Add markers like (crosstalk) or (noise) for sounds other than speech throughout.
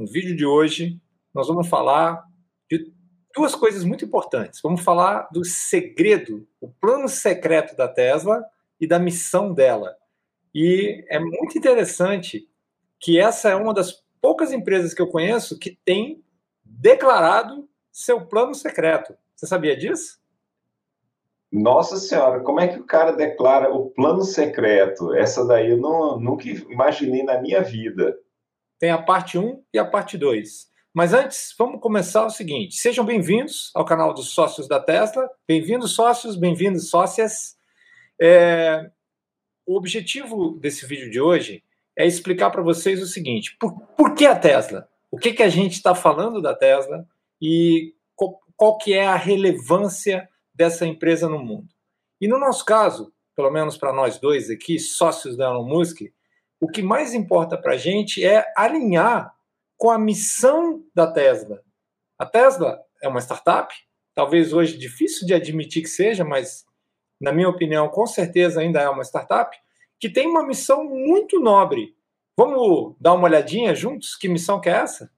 no vídeo de hoje, nós vamos falar de duas coisas muito importantes. Vamos falar do segredo, o plano secreto da Tesla e da missão dela. E é muito interessante que essa é uma das poucas empresas que eu conheço que tem declarado seu plano secreto. Você sabia disso? Nossa Senhora, como é que o cara declara o plano secreto? Essa daí eu não, nunca imaginei na minha vida. Tem a parte 1 e a parte 2. Mas antes, vamos começar o seguinte: sejam bem-vindos ao canal dos sócios da Tesla. Bem-vindos, sócios, bem-vindos, sócias. É... O objetivo desse vídeo de hoje é explicar para vocês o seguinte: por, por, que a Tesla? O que, que a gente está falando da Tesla e qual, qual que é a relevância dessa empresa no mundo. E no nosso caso, pelo menos para nós dois aqui, sócios da Elon Musk, o que mais importa para a gente é alinhar com a missão da Tesla. A Tesla é uma startup, talvez hoje difícil de admitir que seja, mas na minha opinião, com certeza ainda é uma startup, que tem uma missão muito nobre. Vamos dar uma olhadinha juntos? Que missão que é essa?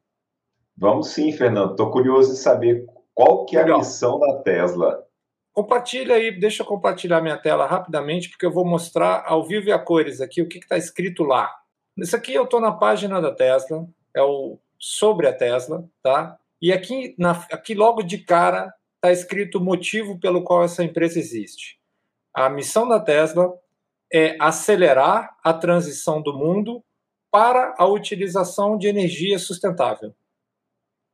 Vamos sim, Fernando. Estou curioso de saber qual que é a missão da Tesla. Compartilha aí, deixa eu compartilhar minha tela rapidamente, porque eu vou mostrar ao vivo e a cores aqui o que está escrito lá. Isso aqui eu estou na página da Tesla, é o sobre a Tesla, tá? E aqui, na, aqui logo de cara está escrito o motivo pelo qual essa empresa existe. A missão da Tesla é acelerar a transição do mundo para a utilização de energia sustentável.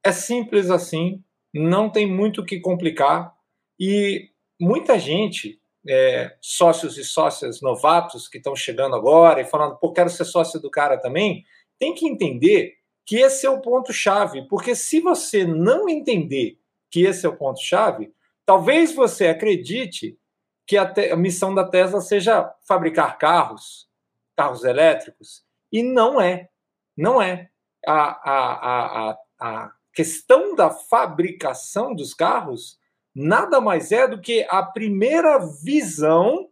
É simples assim, não tem muito o que complicar. E muita gente, é, sócios e sócias novatos que estão chegando agora e falando, pô, quero ser sócio do cara também, tem que entender que esse é o ponto-chave, porque se você não entender que esse é o ponto-chave, talvez você acredite que a, a, missão da Tesla seja fabricar carros, carros elétricos, e não é. Não é. A, a, a, a questão da fabricação dos carros nada mais é do que a primeira visão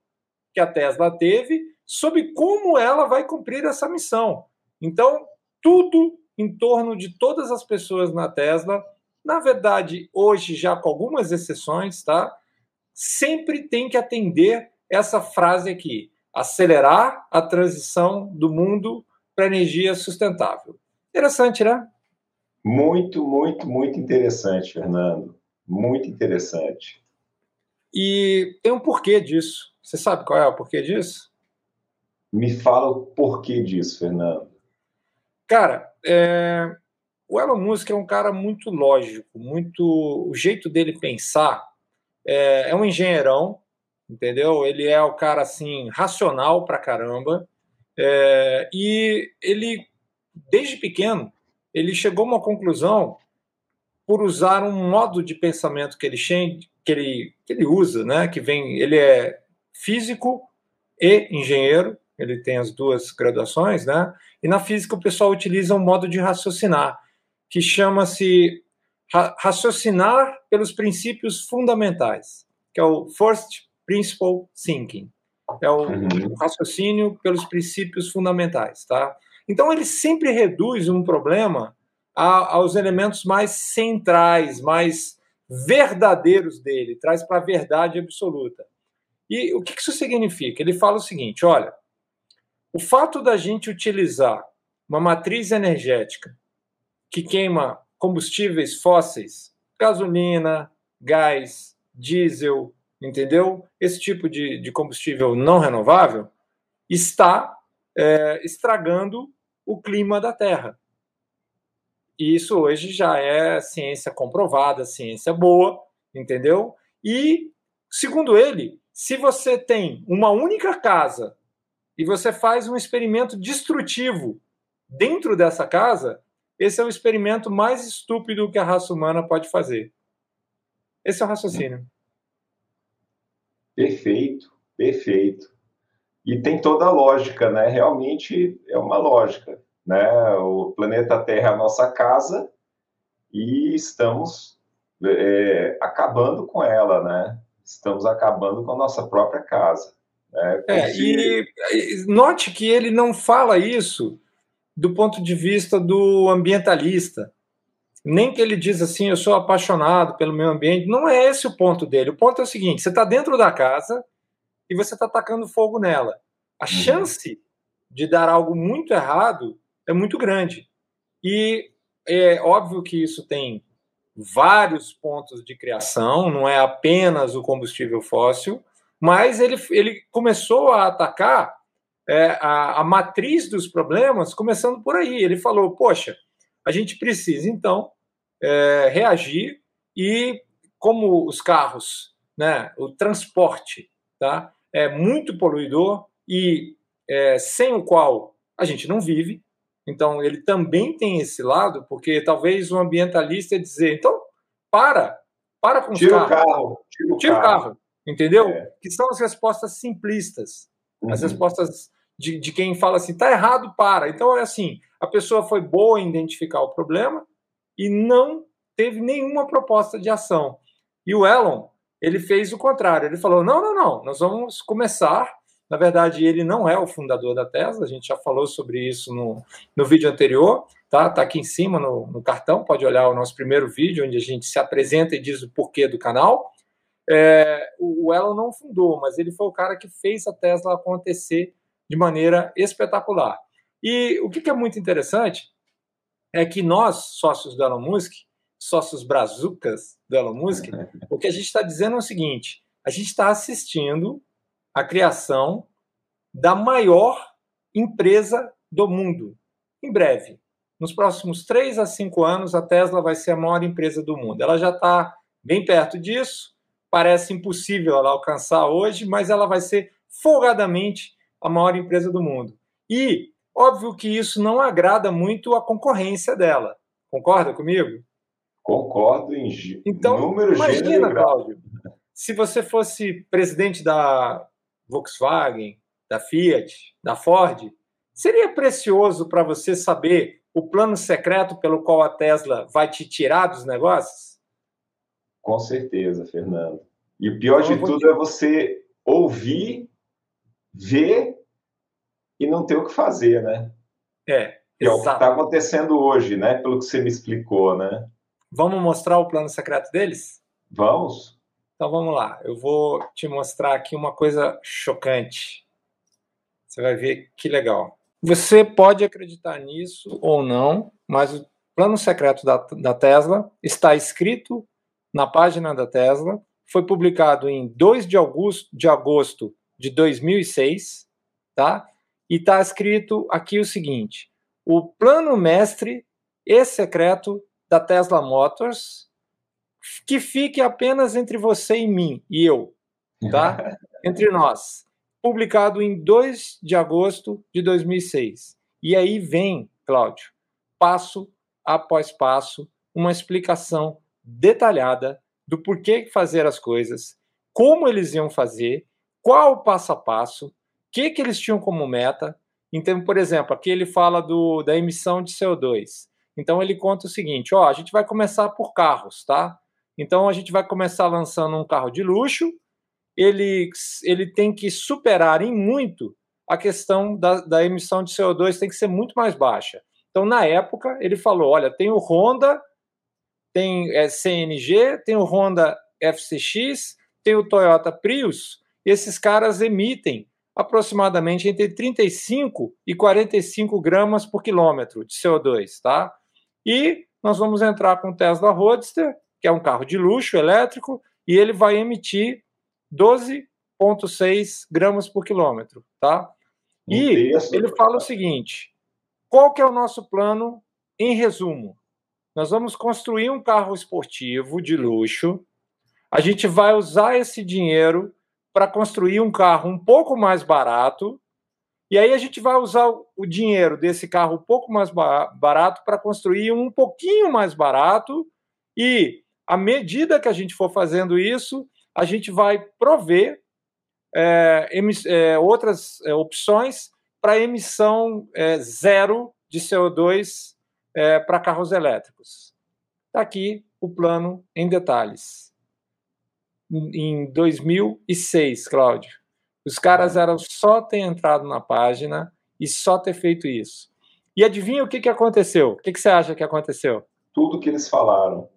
que a Tesla teve sobre como ela vai cumprir essa missão. Então, tudo em torno de todas as pessoas na Tesla, na verdade, hoje já com algumas exceções, tá? Sempre tem que atender essa frase aqui: acelerar a transição do mundo para energia sustentável. Interessante, né? Muito, muito, muito interessante, Fernando. Muito interessante. E tem um porquê disso. Você sabe qual é o porquê disso? Me fala o porquê disso, Fernando. Cara, é... o Elon Musk é um cara muito lógico, muito. O jeito dele pensar é, é um engenheirão, entendeu? Ele é o cara assim racional pra caramba. É... E ele, desde pequeno, ele chegou a uma conclusão por usar um modo de pensamento que ele, que ele, que ele usa, né? que vem, ele é físico e engenheiro, ele tem as duas graduações, né? E na física o pessoal utiliza um modo de raciocinar que chama-se ra raciocinar pelos princípios fundamentais, que é o first principle thinking. É o uhum. raciocínio pelos princípios fundamentais, tá? Então ele sempre reduz um problema a, aos elementos mais centrais, mais verdadeiros dele, traz para a verdade absoluta. E o que isso significa? Ele fala o seguinte: olha, o fato da gente utilizar uma matriz energética que queima combustíveis fósseis, gasolina, gás, diesel, entendeu? Esse tipo de, de combustível não renovável está é, estragando o clima da Terra. E isso hoje já é ciência comprovada, ciência boa, entendeu? E, segundo ele, se você tem uma única casa e você faz um experimento destrutivo dentro dessa casa, esse é o experimento mais estúpido que a raça humana pode fazer. Esse é o raciocínio. Perfeito, perfeito. E tem toda a lógica, né? Realmente é uma lógica né? O planeta Terra é a nossa casa e estamos é, acabando com ela, né? Estamos acabando com a nossa própria casa. Né? É, e, e note que ele não fala isso do ponto de vista do ambientalista. Nem que ele diz assim, eu sou apaixonado pelo meio ambiente. Não é esse o ponto dele. O ponto é o seguinte: você está dentro da casa e você está tacando fogo nela. A uhum. chance de dar algo muito errado é muito grande. E é óbvio que isso tem vários pontos de criação, não é apenas o combustível fóssil, mas ele, ele começou a atacar é, a, a matriz dos problemas, começando por aí. Ele falou: poxa, a gente precisa então é, reagir e, como os carros, né, o transporte, tá, é muito poluidor e é, sem o qual a gente não vive. Então, ele também tem esse lado, porque talvez o ambientalista dizer, então, para, para com tira os carros. O carro, tira o tira carro. carro, entendeu? É. Que são as respostas simplistas, uhum. as respostas de, de quem fala assim, tá errado, para. Então, é assim, a pessoa foi boa em identificar o problema e não teve nenhuma proposta de ação. E o Elon, ele fez o contrário. Ele falou: não, não, não, nós vamos começar na verdade, ele não é o fundador da Tesla, a gente já falou sobre isso no, no vídeo anterior, tá? Tá aqui em cima no, no cartão, pode olhar o nosso primeiro vídeo, onde a gente se apresenta e diz o porquê do canal. É, o Elon não fundou, mas ele foi o cara que fez a Tesla acontecer de maneira espetacular. E o que é muito interessante é que nós, sócios do Elon Musk, sócios brazucas do Elon Musk, (laughs) o que a gente está dizendo é o seguinte: a gente está assistindo a criação da maior empresa do mundo. Em breve, nos próximos três a cinco anos, a Tesla vai ser a maior empresa do mundo. Ela já está bem perto disso, parece impossível ela alcançar hoje, mas ela vai ser folgadamente a maior empresa do mundo. E óbvio que isso não agrada muito a concorrência dela. Concorda comigo? Concordo em então, número imagina, Cláudio, se você fosse presidente da Volkswagen, da Fiat, da Ford, seria precioso para você saber o plano secreto pelo qual a Tesla vai te tirar dos negócios? Com certeza, Fernando. E o pior então, de tudo te... é você ouvir, ver e não ter o que fazer, né? É. Que é o que está acontecendo hoje, né? Pelo que você me explicou, né? Vamos mostrar o plano secreto deles? Vamos. Então vamos lá, eu vou te mostrar aqui uma coisa chocante. Você vai ver que legal. Você pode acreditar nisso ou não, mas o plano secreto da, da Tesla está escrito na página da Tesla, foi publicado em 2 de agosto de, agosto de 2006, tá? E está escrito aqui o seguinte: o plano mestre e secreto da Tesla Motors que fique apenas entre você e mim, e eu, tá? (laughs) entre nós. Publicado em 2 de agosto de 2006. E aí vem, Cláudio, passo após passo, uma explicação detalhada do porquê fazer as coisas, como eles iam fazer, qual o passo a passo, o que, que eles tinham como meta. Então, por exemplo, aqui ele fala do, da emissão de CO2. Então ele conta o seguinte: ó, a gente vai começar por carros, tá? Então a gente vai começar lançando um carro de luxo, ele, ele tem que superar em muito a questão da, da emissão de CO2, tem que ser muito mais baixa. Então, na época, ele falou: olha, tem o Honda, tem é, CNG, tem o Honda FCX, tem o Toyota Prius, esses caras emitem aproximadamente entre 35 e 45 gramas por quilômetro de CO2, tá? E nós vamos entrar com o Tesla Roadster, que é um carro de luxo elétrico, e ele vai emitir 12,6 gramas por quilômetro, tá? E ele fala o seguinte: qual que é o nosso plano em resumo? Nós vamos construir um carro esportivo de luxo. A gente vai usar esse dinheiro para construir um carro um pouco mais barato. E aí a gente vai usar o dinheiro desse carro um pouco mais barato para construir um pouquinho mais barato e à medida que a gente for fazendo isso, a gente vai prover é, é, outras é, opções para emissão é, zero de CO2 é, para carros elétricos. Está aqui o plano em detalhes. Em 2006, Cláudio, os caras eram só ter entrado na página e só ter feito isso. E adivinha o que, que aconteceu? O que, que você acha que aconteceu? Tudo que eles falaram.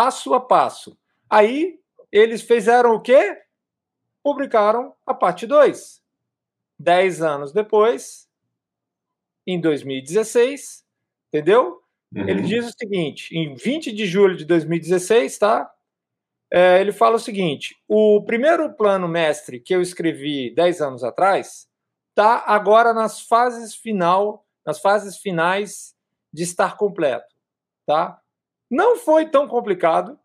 Passo a passo. Aí eles fizeram o quê? Publicaram a parte 2. Dez anos depois, em 2016, entendeu? Uhum. Ele diz o seguinte: em 20 de julho de 2016, tá? É, ele fala o seguinte: o primeiro plano mestre que eu escrevi 10 anos atrás está agora nas fases final, nas fases finais de estar completo, tá? Não foi tão complicado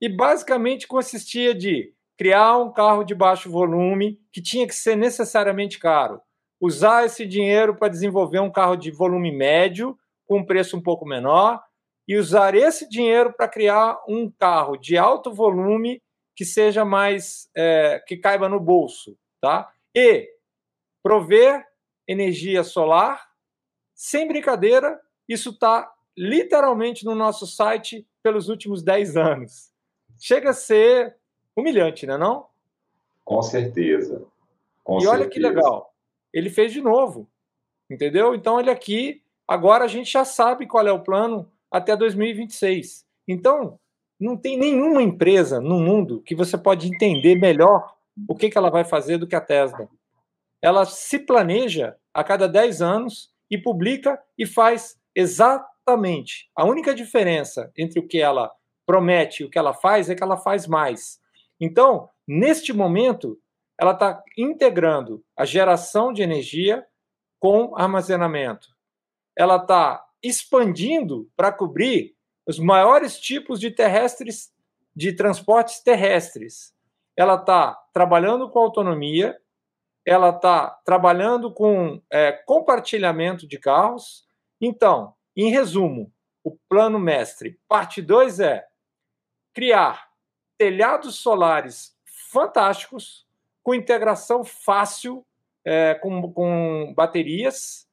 e basicamente consistia de criar um carro de baixo volume que tinha que ser necessariamente caro, usar esse dinheiro para desenvolver um carro de volume médio com um preço um pouco menor e usar esse dinheiro para criar um carro de alto volume que seja mais é, que caiba no bolso, tá? E prover energia solar sem brincadeira, isso está literalmente no nosso site pelos últimos 10 anos. Chega a ser humilhante, né, não? Com certeza. Com e olha que legal, ele fez de novo, entendeu? Então ele aqui Agora a gente já sabe qual é o plano até 2026. Então, não tem nenhuma empresa no mundo que você pode entender melhor o que, que ela vai fazer do que a Tesla. Ela se planeja a cada 10 anos e publica e faz exatamente. A única diferença entre o que ela promete e o que ela faz é que ela faz mais. Então, neste momento, ela está integrando a geração de energia com armazenamento ela está expandindo para cobrir os maiores tipos de terrestres, de transportes terrestres. Ela está trabalhando com autonomia, ela está trabalhando com é, compartilhamento de carros. Então, em resumo, o plano mestre, parte 2 é criar telhados solares fantásticos, com integração fácil é, com, com baterias,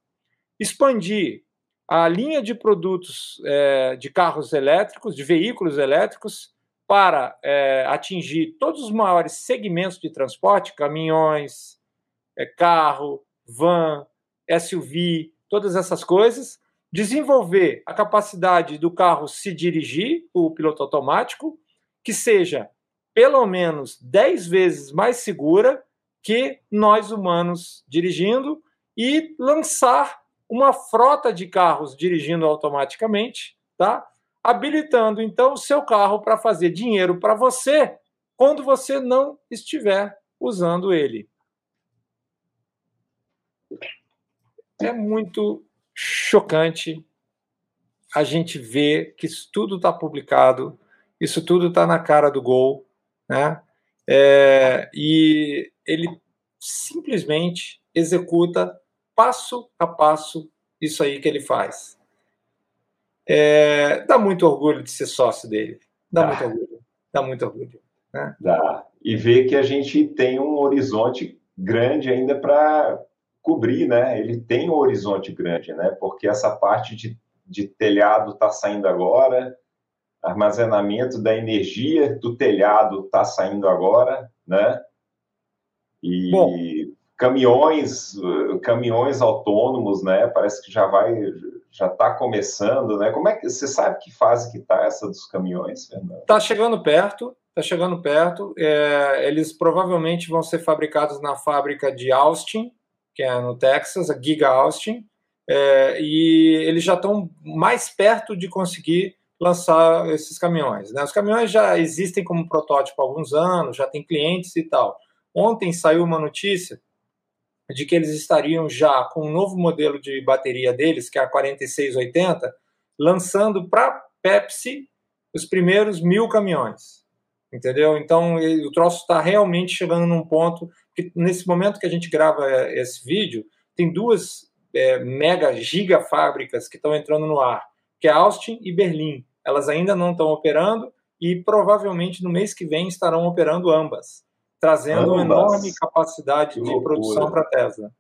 expandir a linha de produtos é, de carros elétricos, de veículos elétricos, para é, atingir todos os maiores segmentos de transporte, caminhões, é, carro, van, SUV, todas essas coisas, desenvolver a capacidade do carro se dirigir, o piloto automático, que seja pelo menos 10 vezes mais segura que nós humanos dirigindo e lançar uma frota de carros dirigindo automaticamente, tá? Habilitando então o seu carro para fazer dinheiro para você quando você não estiver usando ele. É muito chocante a gente ver que isso tudo está publicado, isso tudo está na cara do gol, né? É, e ele simplesmente executa passo a passo isso aí que ele faz. É, dá muito orgulho de ser sócio dele. Dá ah. muito orgulho. Dá muito orgulho. Né? Dá. E ver que a gente tem um horizonte grande ainda para cobrir, né? Ele tem um horizonte grande, né? Porque essa parte de, de telhado está saindo agora, armazenamento da energia do telhado está saindo agora, né? E Bom, caminhões, caminhões autônomos, né? Parece que já vai, já está começando, né? Como é que você sabe que fase que está essa dos caminhões, Fernando? Está chegando perto, está chegando perto. É, eles provavelmente vão ser fabricados na fábrica de Austin, que é no Texas, a Giga Austin, é, e eles já estão mais perto de conseguir lançar esses caminhões. Né? Os caminhões já existem como protótipo há alguns anos, já tem clientes e tal. Ontem saiu uma notícia de que eles estariam já com um novo modelo de bateria deles, que é a 4680, lançando para Pepsi os primeiros mil caminhões. Entendeu? Então o troço está realmente chegando num ponto que nesse momento que a gente grava é, esse vídeo, tem duas é, mega giga fábricas que estão entrando no ar, que é Austin e Berlim. Elas ainda não estão operando e provavelmente no mês que vem estarão operando ambas trazendo uma enorme capacidade que de loucura. produção para a Tesla.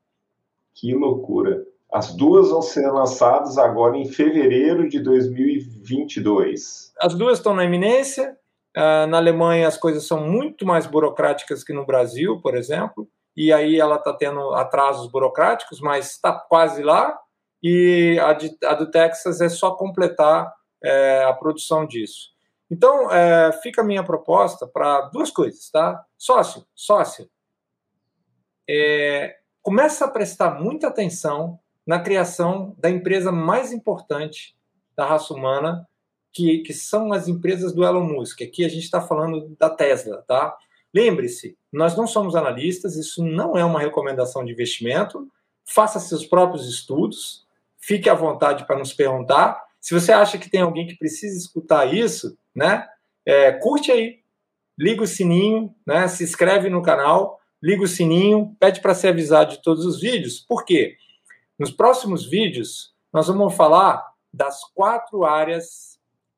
Que loucura. As duas vão ser lançadas agora em fevereiro de 2022. As duas estão na iminência. Uh, na Alemanha as coisas são muito mais burocráticas que no Brasil, por exemplo, e aí ela está tendo atrasos burocráticos, mas está quase lá. e a, de, a do Texas é só completar é, a produção disso. Então, é, fica a minha proposta para duas coisas, tá? Sócio, sócio, é, começa a prestar muita atenção na criação da empresa mais importante da raça humana, que, que são as empresas do Elon Musk. Aqui a gente está falando da Tesla, tá? Lembre-se, nós não somos analistas, isso não é uma recomendação de investimento. Faça seus próprios estudos, fique à vontade para nos perguntar. Se você acha que tem alguém que precisa escutar isso, né? É, curte aí, liga o sininho, né? Se inscreve no canal, liga o sininho, pede para ser avisado de todos os vídeos. Por quê? Nos próximos vídeos nós vamos falar das quatro áreas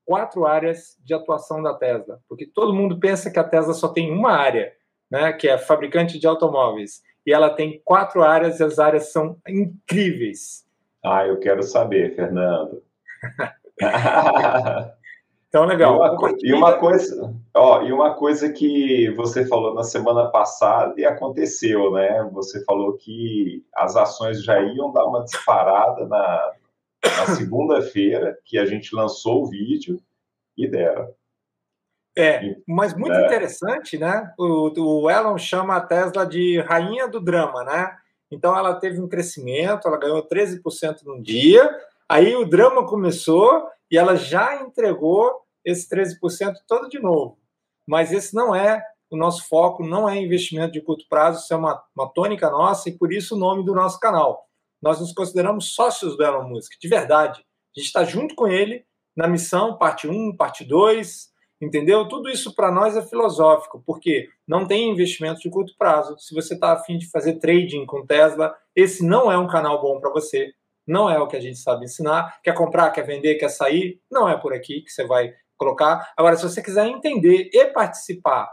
quatro áreas de atuação da Tesla, porque todo mundo pensa que a Tesla só tem uma área, né, que é fabricante de automóveis, e ela tem quatro áreas e as áreas são incríveis. Ah, eu quero saber, Fernando. (laughs) então, legal. E uma, e uma, coisa, ó, e uma coisa que você falou na semana passada e aconteceu, né? Você falou que as ações já iam dar uma disparada na, na segunda-feira que a gente lançou o vídeo e deram. É, mas muito é. interessante, né? O, o Elon chama a Tesla de rainha do drama, né? Então ela teve um crescimento, ela ganhou 13% num dia, aí o drama começou e ela já entregou esse 13% todo de novo. Mas esse não é o nosso foco, não é investimento de curto prazo, isso é uma, uma tônica nossa e por isso o nome do nosso canal nós nos consideramos sócios do Elon Musk, de verdade. A gente está junto com ele na missão, parte 1, parte 2, entendeu? Tudo isso para nós é filosófico, porque não tem investimento de curto prazo. Se você está afim de fazer trading com Tesla, esse não é um canal bom para você. Não é o que a gente sabe ensinar. Quer comprar, quer vender, quer sair? Não é por aqui que você vai colocar. Agora, se você quiser entender e participar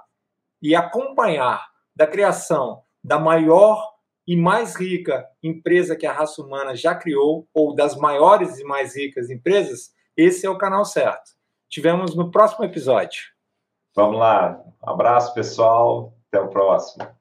e acompanhar da criação da maior e mais rica empresa que a raça humana já criou, ou das maiores e mais ricas empresas, esse é o canal certo. Tivemos no próximo episódio. Vamos lá. Abraço, pessoal. Até o próximo.